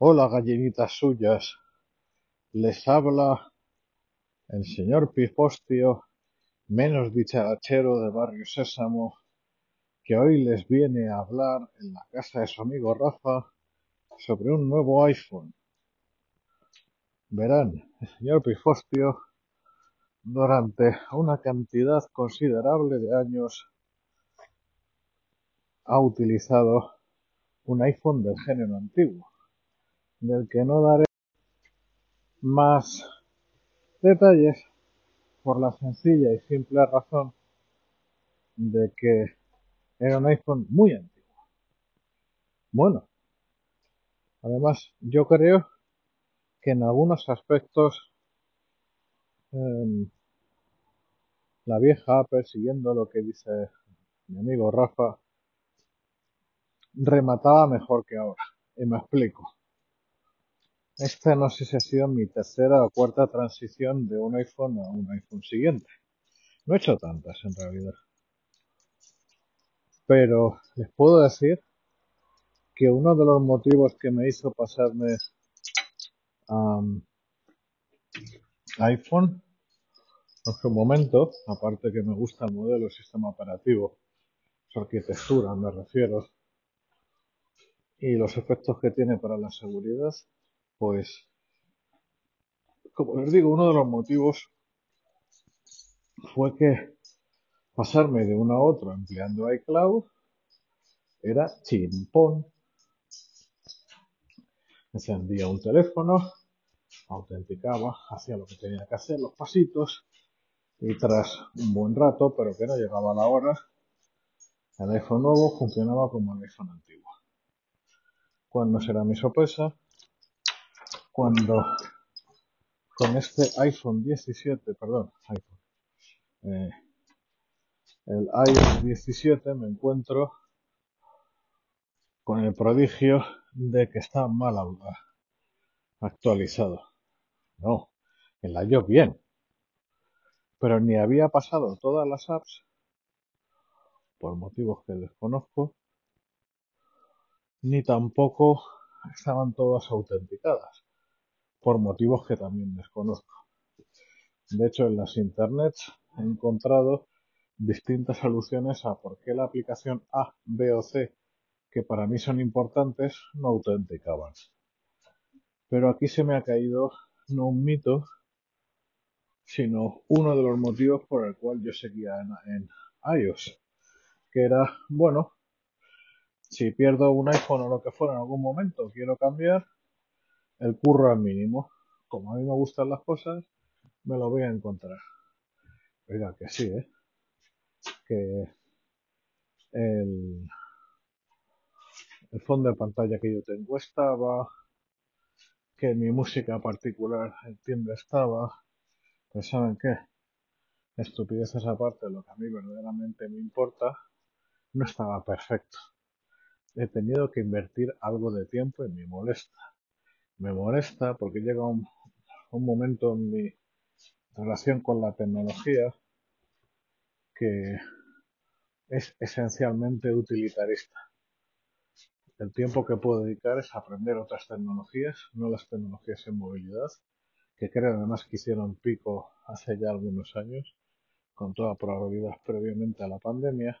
Hola, gallinitas suyas. Les habla el señor Pifostio, menos dicharachero de Barrio Sésamo, que hoy les viene a hablar en la casa de su amigo Rafa sobre un nuevo iPhone. Verán, el señor Pifostio, durante una cantidad considerable de años, ha utilizado un iPhone del género antiguo del que no daré más detalles por la sencilla y simple razón de que era un iPhone muy antiguo. Bueno, además yo creo que en algunos aspectos em, la vieja Apple, siguiendo lo que dice mi amigo Rafa, remataba mejor que ahora. Y me explico. Esta no sé si ha sido mi tercera o cuarta transición de un iPhone a un iPhone siguiente. No he hecho tantas en realidad. Pero les puedo decir que uno de los motivos que me hizo pasarme a iPhone en su momento, aparte que me gusta el modelo, el sistema operativo, su arquitectura me refiero, y los efectos que tiene para la seguridad, pues, como les digo, uno de los motivos fue que pasarme de uno a otro empleando iCloud era chimpón. Encendía un teléfono, autenticaba, hacía lo que tenía que hacer, los pasitos, y tras un buen rato, pero que no llegaba a la hora, el iPhone nuevo funcionaba como el iPhone antiguo. Cuando será mi sorpresa? Cuando con este iPhone 17, perdón, iPhone, eh, el iOS 17 me encuentro con el prodigio de que está mal actualizado. No, el iOS bien. Pero ni había pasado todas las apps, por motivos que desconozco, ni tampoco estaban todas autenticadas por motivos que también desconozco. De hecho, en las internets he encontrado distintas soluciones a por qué la aplicación A, B o C, que para mí son importantes, no autenticaban. Pero aquí se me ha caído no un mito, sino uno de los motivos por el cual yo seguía en, en iOS, que era, bueno, si pierdo un iPhone o lo que fuera en algún momento, quiero cambiar, el curro al mínimo. Como a mí me gustan las cosas, me lo voy a encontrar. Oiga, que sí, ¿eh? Que el, el fondo de pantalla que yo tengo estaba, que mi música particular entiende estaba, pues saben qué, estupideces aparte, lo que a mí verdaderamente me importa, no estaba perfecto. He tenido que invertir algo de tiempo y me molesta me molesta porque llega un, momento en mi relación con la tecnología que es esencialmente utilitarista. El tiempo que puedo dedicar es aprender otras tecnologías, no las tecnologías en movilidad, que creo además que hicieron pico hace ya algunos años, con toda probabilidad previamente a la pandemia.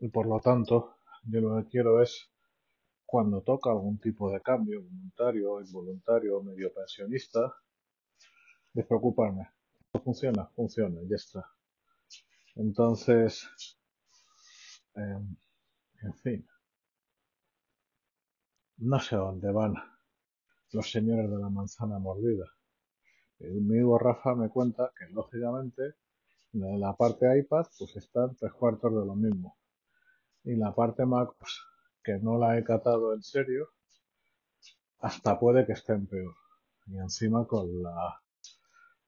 Y por lo tanto, yo lo que quiero es cuando toca algún tipo de cambio, voluntario, involuntario medio pensionista, despreocuparme. ¿Funciona? Funciona, ya está. Entonces, em, en fin, no sé dónde van los señores de la manzana mordida. El amigo Rafa me cuenta que, lógicamente, en la parte iPad, pues están tres cuartos de lo mismo. Y la parte Mac, pues que no la he catado en serio, hasta puede que esté en peor. Y encima con la,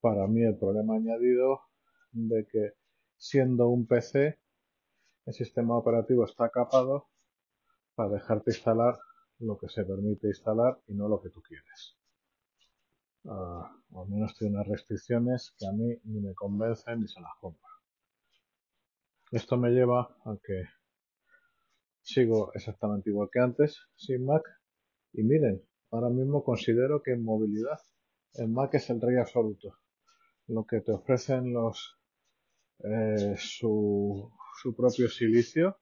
para mí el problema añadido de que siendo un PC, el sistema operativo está capado para dejarte instalar lo que se permite instalar y no lo que tú quieres. Uh, al menos tiene unas restricciones que a mí ni me convencen ni se las compro. Esto me lleva a que sigo exactamente igual que antes, sin Mac, y miren, ahora mismo considero que en movilidad el Mac es el rey absoluto. Lo que te ofrecen los eh, su, su propio silicio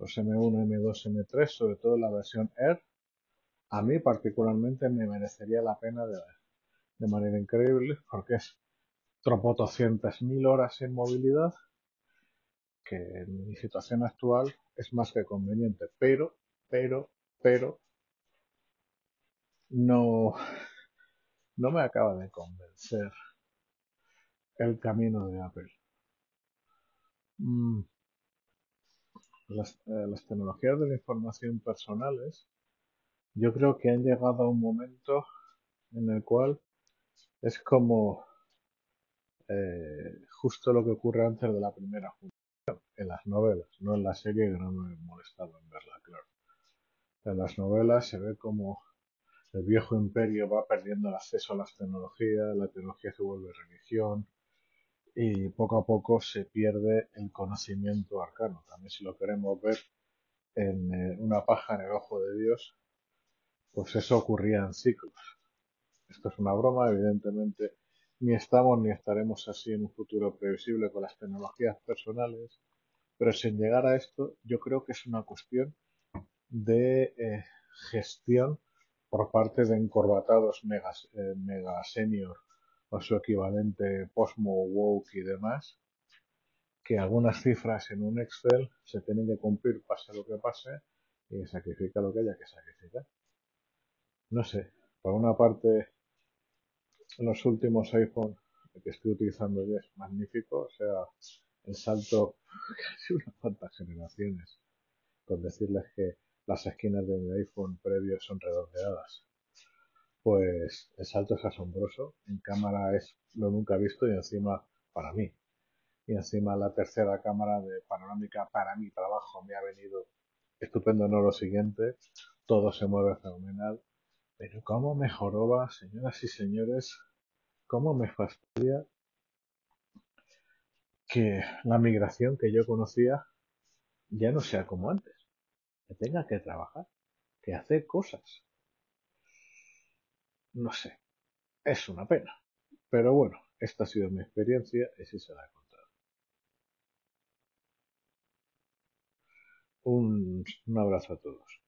los M1, M2, M3, sobre todo la versión Air, a mí particularmente me merecería la pena de, de manera increíble porque es tropotoscientas mil horas en movilidad que en mi situación actual es más que conveniente, pero, pero, pero no, no me acaba de convencer el camino de Apple. Mm, las, eh, las tecnologías de la información personales, yo creo que han llegado a un momento en el cual es como eh, justo lo que ocurre antes de la primera función, en las novelas, no en la serie que no me he molestado en verla, claro. En las novelas se ve como el viejo imperio va perdiendo el acceso a las tecnologías, la tecnología se vuelve religión, y poco a poco se pierde el conocimiento arcano. También si lo queremos ver en eh, una paja en el ojo de Dios, pues eso ocurría en ciclos. Esto es una broma, evidentemente ni estamos ni estaremos así en un futuro previsible con las tecnologías personales, pero sin llegar a esto, yo creo que es una cuestión de eh, gestión por parte de encorbatados mega, eh, mega senior o su equivalente Posmo, Woke y demás, que algunas cifras en un Excel se tienen que cumplir pase lo que pase y sacrifica lo que haya que sacrificar. No sé, por una parte, los últimos iPhone que estoy utilizando ya es magnífico, o sea, el salto casi unas cuantas generaciones, con decirles que las esquinas de mi iPhone previo son redondeadas pues el salto es asombroso. En cámara es lo nunca visto y encima para mí. Y encima la tercera cámara de panorámica para mi trabajo me ha venido estupendo, no lo siguiente. Todo se mueve fenomenal. Pero cómo me joroba, señoras y señores, cómo me fastidia que la migración que yo conocía ya no sea como antes. Que tenga que trabajar, que hacer cosas no sé, es una pena. Pero bueno, esta ha sido mi experiencia y sí se la he contado. Un, un abrazo a todos.